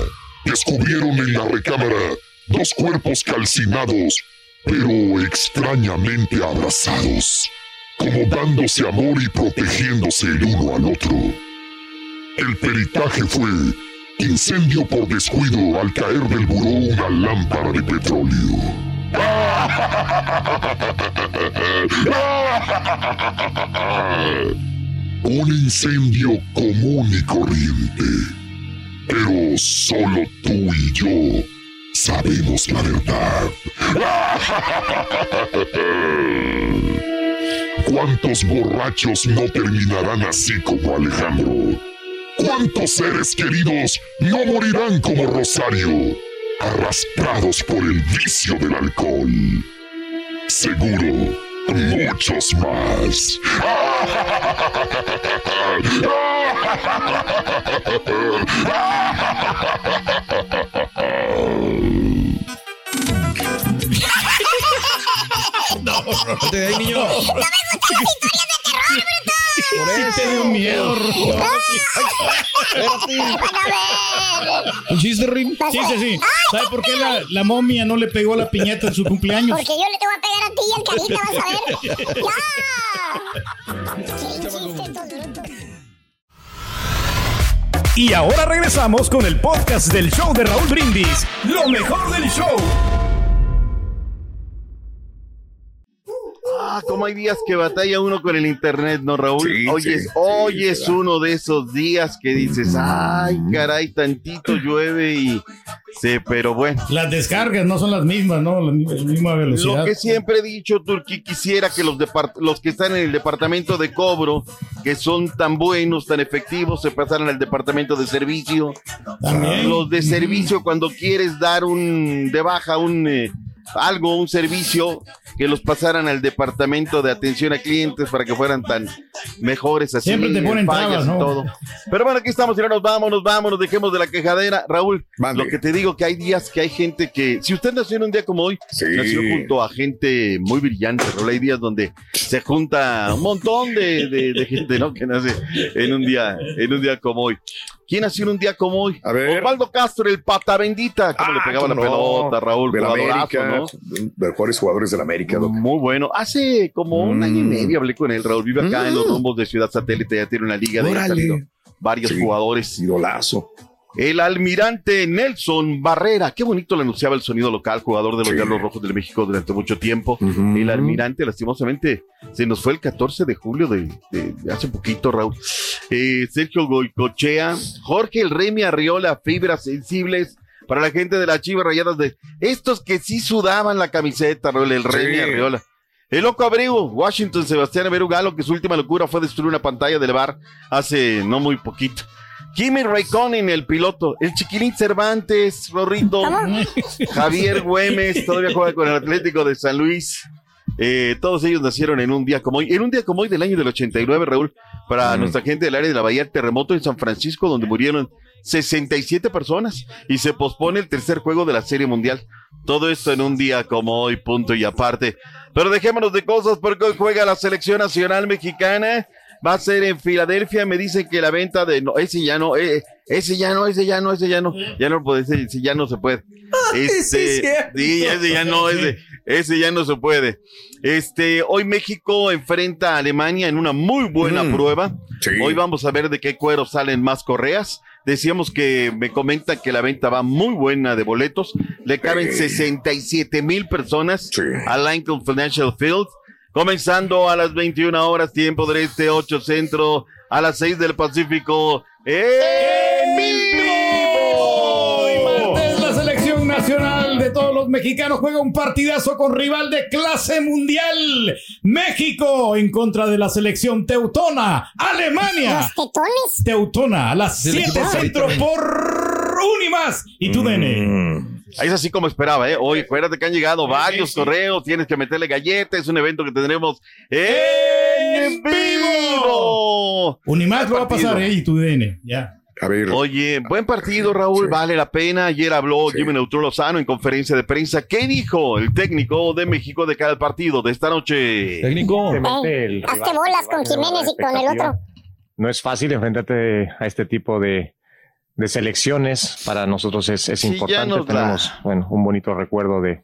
descubrieron en la recámara dos cuerpos calcinados, pero extrañamente abrazados, como dándose amor y protegiéndose el uno al otro. El peritaje fue incendio por descuido al caer del buró una lámpara de petróleo. Un incendio común y corriente. Pero solo tú y yo sabemos la verdad. ¿Cuántos borrachos no terminarán así como Alejandro? ¿Cuántos seres queridos no morirán como Rosario, arrastrados por el vicio del alcohol? Seguro, muchos más. No, no niño. ¡No me gustan las historias de terror, bruto! Por eso te dio miedo. ¿Un chiste, Rin? Sí, sí, sí. ¿Sabe por qué la, la momia no le pegó a la piñata en su cumpleaños? Porque yo le te voy a pegar a ti y al carita, vas a ver. Y ahora regresamos con el podcast del show de Raúl Brindis. Lo mejor del show. Ah, como hay días que batalla uno con el internet, ¿no, Raúl? Sí, hoy sí, es, sí, hoy sí, es uno de esos días que dices, ay, caray, tantito llueve y sí, pero bueno. Las descargas no son las mismas, ¿no? La mi- misma velocidad. Lo que siempre he dicho, Turquí, quisiera que los, depart- los que están en el departamento de cobro, que son tan buenos, tan efectivos, se pasaran al departamento de servicio. También. Los de servicio, cuando quieres dar un de baja, un eh, algo, un servicio, que los pasaran al departamento de atención a clientes para que fueran tan mejores así. Siempre te ponen fallas trabas, y ¿no? todo. Pero bueno, aquí estamos, y ahora nos vamos, nos vamos, nos dejemos de la quejadera. Raúl, lo que te digo que hay días que hay gente que, si usted nació en un día como hoy, nació junto a gente muy brillante, Raúl, hay días donde se junta un montón de, de- de gente, ¿no? Que nace en un día, en un día como hoy. ¿Quién nació en un día como hoy? Osvaldo Castro, el pata bendita, cómo le pegaba la no. pelota, Raúl, De la América, ¿no? de mejores jugadores de la América, Doc. Muy bueno. Hace como un año y Mm. medio hablé con él, Raúl. Vive acá en los rumbos de Ciudad Satélite, ya tiene una liga de varios Sí. jugadores. Idolazo. El almirante Nelson Barrera, qué bonito le anunciaba el sonido local, jugador de los Diablos Rojos de México durante mucho tiempo. El almirante, lastimosamente, se nos fue el 14 de julio de, de- de hace poquito, Raúl. Eh, Sergio Goicochea, Jorge El Remy Arriola, fibras sensibles para la gente de las Chivas Rayadas de estos que sí sudaban la camiseta, Raúl, el Remy Sí. Arriola. El loco Abreu, Washington Sebastián Abreu Galo, que su última locura fue destruir una pantalla del bar hace no muy poquito. Kimi Raikkonen, el piloto. El Chiquilín Cervantes, Rorrito. Javier Güemes, todavía juega con el Atlético de San Luis. Eh, todos ellos nacieron en un día como hoy. En un día como hoy del año del 89, Raúl, para nuestra gente del área de la Bahía, terremoto en San Francisco, donde murieron 67 personas y se pospone el tercer juego de la Serie Mundial. Todo esto en un día como hoy, punto y aparte. Pero dejémonos de cosas porque hoy juega la selección nacional mexicana. Va a ser en Filadelfia. Me dicen que la venta de no, ese ya no, eh, ese ya no, ese ya no, ese ya no, ya no puede, ese, ese ya no se puede. Este, sí, ese ya no, ese, ese ya no se puede. Este, hoy México enfrenta a Alemania en una muy buena Mm, prueba. sí. Hoy vamos a ver de qué cuero salen más correas. Decíamos que me comentan que la venta va muy buena de boletos. Le caben 67 mil personas al Lincoln Financial Field. Comenzando a las 21 horas, tiempo del este, 8 centro, a las 6 del Pacífico. ¡En vivo! Hoy martes la selección nacional de todos los mexicanos juega un partidazo con rival de clase mundial. México en contra de la selección teutona. Alemania. Los tetones. Teutona a las Del 7 equipo centro por Unimas. Y tú, Dene. Es así como esperaba, ¿eh? Hoy, acuérdate que han llegado varios correos, tienes que meterle galletas, es un evento que tendremos en vivo. Unimas lo va a pasar, ¿eh? Y tu DN. Ya. A ver. Oye, buen partido, Raúl, vale la pena. Ayer habló Jimmy Neutron Lozano en conferencia de prensa. ¿Qué dijo el técnico de México de cada partido de esta noche? Técnico. Eh, hazte bolas con Jiménez y con el otro. No es fácil enfrentarte a este tipo de, de selecciones. Para nosotros es, es Sí, importante. Tenemos bueno, un bonito recuerdo de,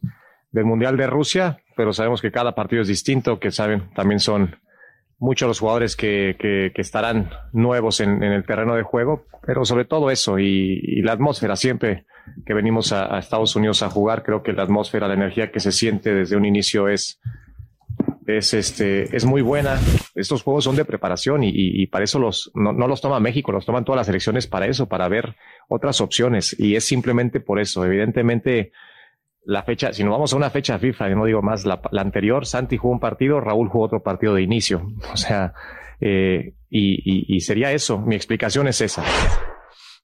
del Mundial de Rusia, pero sabemos que cada partido es distinto, que saben, también son muchos los jugadores que, que- que estarán nuevos en, en el terreno de juego, pero sobre todo eso y, y la atmósfera siempre que venimos a, a Estados Unidos a jugar, creo que la atmósfera, la energía que se siente desde un inicio es, es, este, es muy buena. Estos juegos son de preparación y, y- y para eso los, no, no los toma México, los toman todas las selecciones para eso, para ver otras opciones. Y es simplemente por eso. Evidentemente, la fecha, si nos vamos a una fecha FIFA, no digo más, la, la anterior, Santi jugó un partido, Raúl jugó otro partido de inicio. O sea, eh, y, y- sería eso. Mi explicación es esa.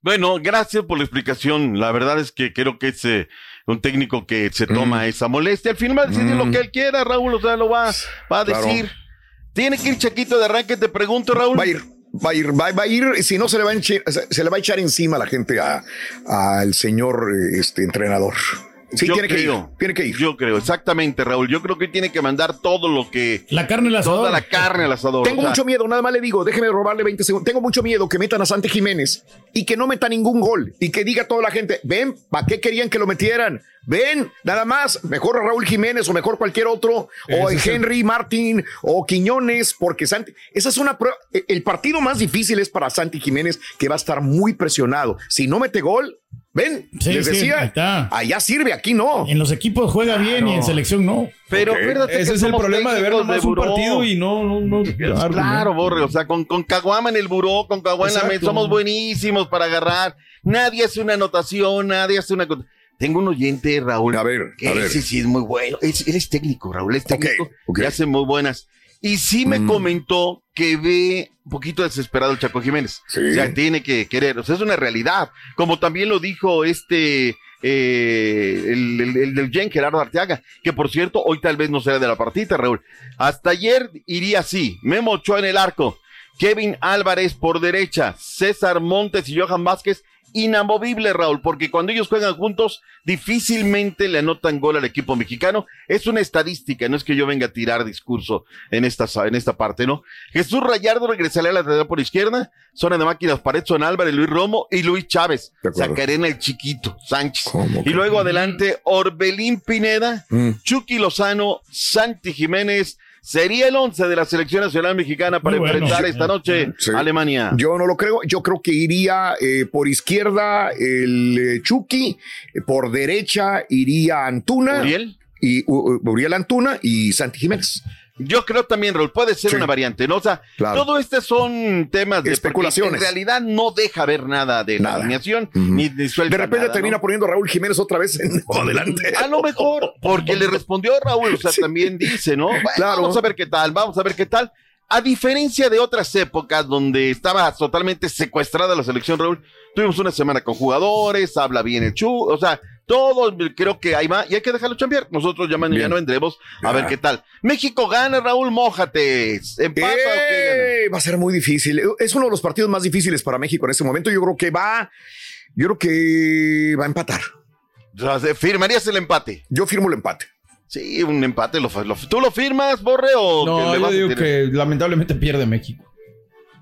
Bueno, gracias por la explicación. La verdad es que creo que es eh, un técnico que se toma esa molestia. Al final va a decidir lo que él quiera, Raúl, o sea, lo va, va a Claro. decir. Tiene que ir Chaquito de arranque, te pregunto, Raúl. Va a ir, va a ir, va, va a ir, si no se le va a enche- se se le va a echar encima a la gente a- al señor este entrenador. Sí, Yo tiene que ir. creo. Tiene que ir. Yo creo, exactamente, Raúl. Yo creo que tiene que mandar todo lo que. La carne al asador. Toda la carne al asador. Tengo o sea, mucho miedo, nada más le digo, déjeme robarle 20 segundos. Tengo mucho miedo que metan a Santi Jiménez y que no meta ningún gol y que diga a toda la gente, ven, ¿para qué querían que lo metieran? Ven, nada más, mejor a Raúl Jiménez o mejor cualquier otro, o es Henry Martín o Quiñones, porque Santi, esa es una prueba. e- El partido más difícil es para Santi Jiménez, que va a estar muy presionado. Si no mete gol, ven, Sí, les decía, allá sirve, aquí no. En los equipos juega bien y en selección no. Pero Ok. acuérdate que Ese es el problema de ver nomás un buró. partido y no, no, no. Claro, Borre, o sea, con, con Caguama en el buró, con Caguama en la mesa, somos buenísimos para agarrar. Nadie hace una anotación, nadie hace una... Tengo un oyente, Raúl, A ver, que a ver. ese sí es muy bueno. Es- él es técnico, Raúl, es técnico ok. y hace muy buenas. Y sí me Mm. comentó que ve un poquito desesperado el Chaco Jiménez. Sí. O sea, tiene que querer, o sea, es una realidad. Como también lo dijo este... eh, el, el- el del Gen Gerardo Arteaga, que por cierto, hoy tal vez no será de la partida, Raúl. Hasta ayer iría así: Memo Ochoa en el arco, Kevin Álvarez por derecha, César Montes y Johan Vázquez. Inamovible, Raúl, porque cuando ellos juegan juntos, difícilmente le anotan gol al equipo mexicano. Es una estadística, no es que yo venga a tirar discurso en esta, en esta parte, ¿no? Jesús Rayardo regresaría a la lateral por izquierda, zona de máquinas, pared, son Álvarez, Luis Romo y Luis Chávez. Sacarena el chiquito, Sánchez. ¿Cómo Y luego adelante, Orbelín Pineda, Mm. Chucky Lozano, Santi Jiménez. Sería el once de la selección nacional mexicana para bueno. enfrentar Sí. esta noche Sí. a Alemania. Yo no lo creo. Yo creo que iría eh, por izquierda el eh, Chucky, eh, por derecha iría Antuna. Uriel. Y uh, Uriel Antuna y Santi Jiménez. Yo creo también, Raúl, puede ser Sí. una variante, ¿no? O sea, Claro. todo este son temas de Especulaciones. En realidad no deja ver nada de la alineación, Ujú. ni, ni suelta De repente nada, termina ¿no? poniendo Raúl Jiménez otra vez en adelante. A lo mejor, porque le respondió Raúl, o sea, también dice, ¿no? Bueno, Claro. Vamos a ver qué tal, vamos a ver qué tal. A diferencia de otras épocas donde estaba totalmente secuestrada la selección, Raúl, tuvimos una semana con jugadores, habla bien el Chu, o sea, todo creo que ahí va y hay que dejarlo chambear. Nosotros ya mañana vendremos a ver qué tal. México gana, Raúl, mójate. ¿Empata o qué gana? Eh, va a ser muy difícil. Es uno de los partidos más difíciles para México en este momento. Yo creo que va, yo creo que va a empatar. ¿Firmarías el empate? Yo firmo el empate. Sí, un empate. Lo, lo- ¿Tú lo firmas, Borre? O que No, yo digo que lamentablemente pierde México.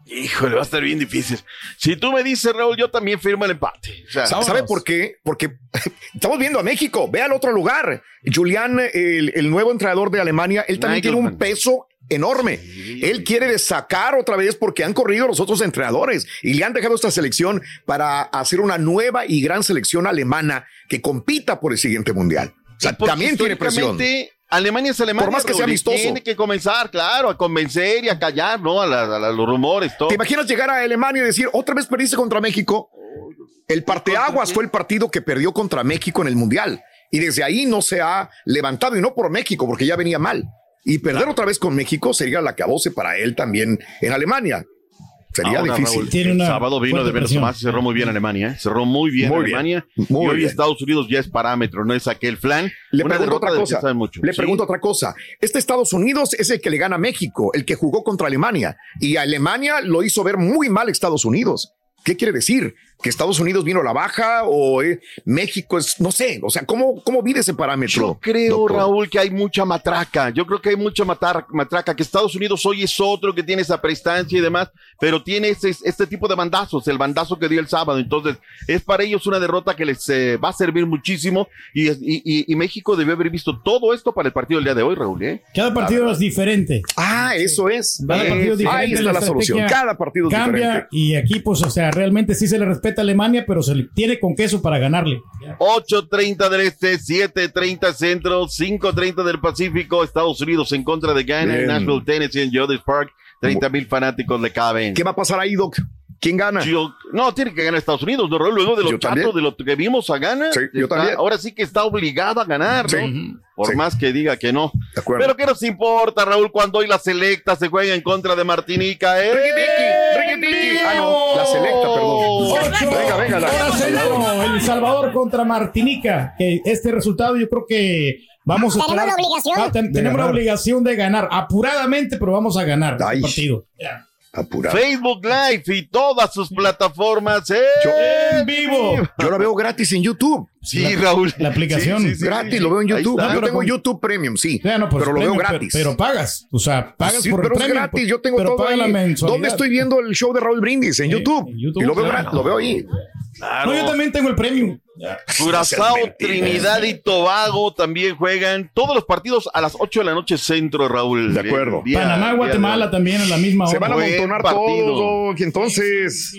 Híjole, va a estar bien difícil. Si tú me dices, Raúl, yo también firmo el empate. O sea, ¿Sabe por qué? Porque estamos viendo a México. Ve al otro lugar. Julián, el, el nuevo entrenador de Alemania, él también tiene un peso enorme. Él quiere sacar otra vez porque han corrido los otros entrenadores y le han dejado esta selección para hacer una nueva y gran selección alemana que compita por el siguiente mundial. O sea, Porque también tiene presión. Alemania es Alemania. Por más que sea amistoso. Tiene que comenzar, claro, a convencer y a callar, ¿no? A, la- a la- los rumores, todo. ¿Te imaginas llegar a Alemania y decir, otra vez perdiste contra México? El parteaguas fue el partido que perdió contra México en el Mundial. Y desde ahí no se ha levantado, y no por México, porque ya venía mal. Y perder otra vez con México sería la cabose para él también en Alemania. Sería Ahora, difícil. Raúl, el sábado vino de menos más y cerró muy bien Alemania. ¿eh? Cerró muy bien Muy bien, Alemania. muy y hoy bien. Estados Unidos ya es parámetro, no es aquel flan. Le Una pregunto otra cosa. sabe mucho. Le Sí. pregunto otra cosa. Este Estados Unidos es el que le gana a México, el que jugó contra Alemania. Y a Alemania lo hizo ver muy mal Estados Unidos. ¿Qué quiere decir? ¿Que Estados Unidos vino a la baja o eh, México es, no sé, o sea, ¿cómo, cómo mide ese parámetro? Yo creo, doctor? Raúl, que hay mucha matraca. Yo creo que hay mucha matar- matraca, que Estados Unidos hoy es otro que tiene esa prestancia y demás, pero tiene ese- este tipo de bandazos, el bandazo que dio el sábado. Entonces, es para ellos una derrota que les eh, va a servir muchísimo y, y- y- y México debió haber visto todo esto para el partido del día de hoy, Raúl. ¿eh? Cada partido es diferente. Ah, eso es. Cada partido es diferente. Ahí está la, solución. estrategia Cada partido es cambia diferente. y aquí, pues, o sea, realmente sí se le respeta a Alemania, pero se le tiene con queso para ganarle. 8.30 del Este, 7.30 Centro, 5.30 del Pacífico, Estados Unidos en contra de Ghana en Bien. Nashville, Tennessee, en Jodis Park. 30 mil fanáticos le caben. ¿Qué va a pasar ahí, Doc? ¿Quién gana? Yo- no, tiene que ganar Estados Unidos, ¿no? Luego de los chatos, de lo que vimos a ganar. Sí, yo está- también. Ahora sí que está obligado a ganar, ¿no? Sí. Por Sí. más que diga que no. acuerdo. Pero ¿qué nos importa, Raúl, cuando hoy la selecta se juega en contra de Martinica? ¿eh? Ah, no, la selecta, perdón. Venga, venga, la- centro, El Salvador contra Martinica. Que este resultado yo creo que vamos a Tenemos esperar- la obligación. Ah, ten- De tenemos la ganar. obligación de ganar apuradamente, pero vamos a ganar el partido. Apurado. Facebook Live y todas sus plataformas ¿eh? En vivo. Yo la veo gratis en YouTube. Sí, Raúl. La aplicación. Sí, sí, sí, gratis, lo veo en YouTube. Yo pero tengo con- YouTube Premium, sí. Ya, no, pues, pero lo veo gratis. Pero, pero pagas. O sea, pagas Sí, por pero el es premium, gratis. Yo tengo pero todo paga ahí. la mensualidad. ¿Dónde estoy viendo el show de Raúl Brindis? En YouTube. YouTube, y lo veo claro. gratis, lo veo ahí. Claro. No, yo también tengo el premium. Curazao. Trinidad y Tobago también juegan todos los partidos a las 8 de la noche centro, Raúl. De acuerdo. Día- Panamá, Guatemala también a la misma hora. Se van a amontonar todos. y Entonces,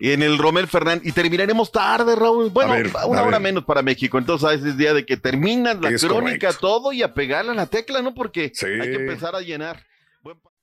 Y en el Romel Fernández. Y terminaremos tarde, Raúl. Bueno, A ver, una a hora ver. menos para México. Entonces, ese es día de que terminan la Es crónica, correcto. todo y a pegarle a la tecla, ¿no? Porque Sí. hay que empezar a llenar.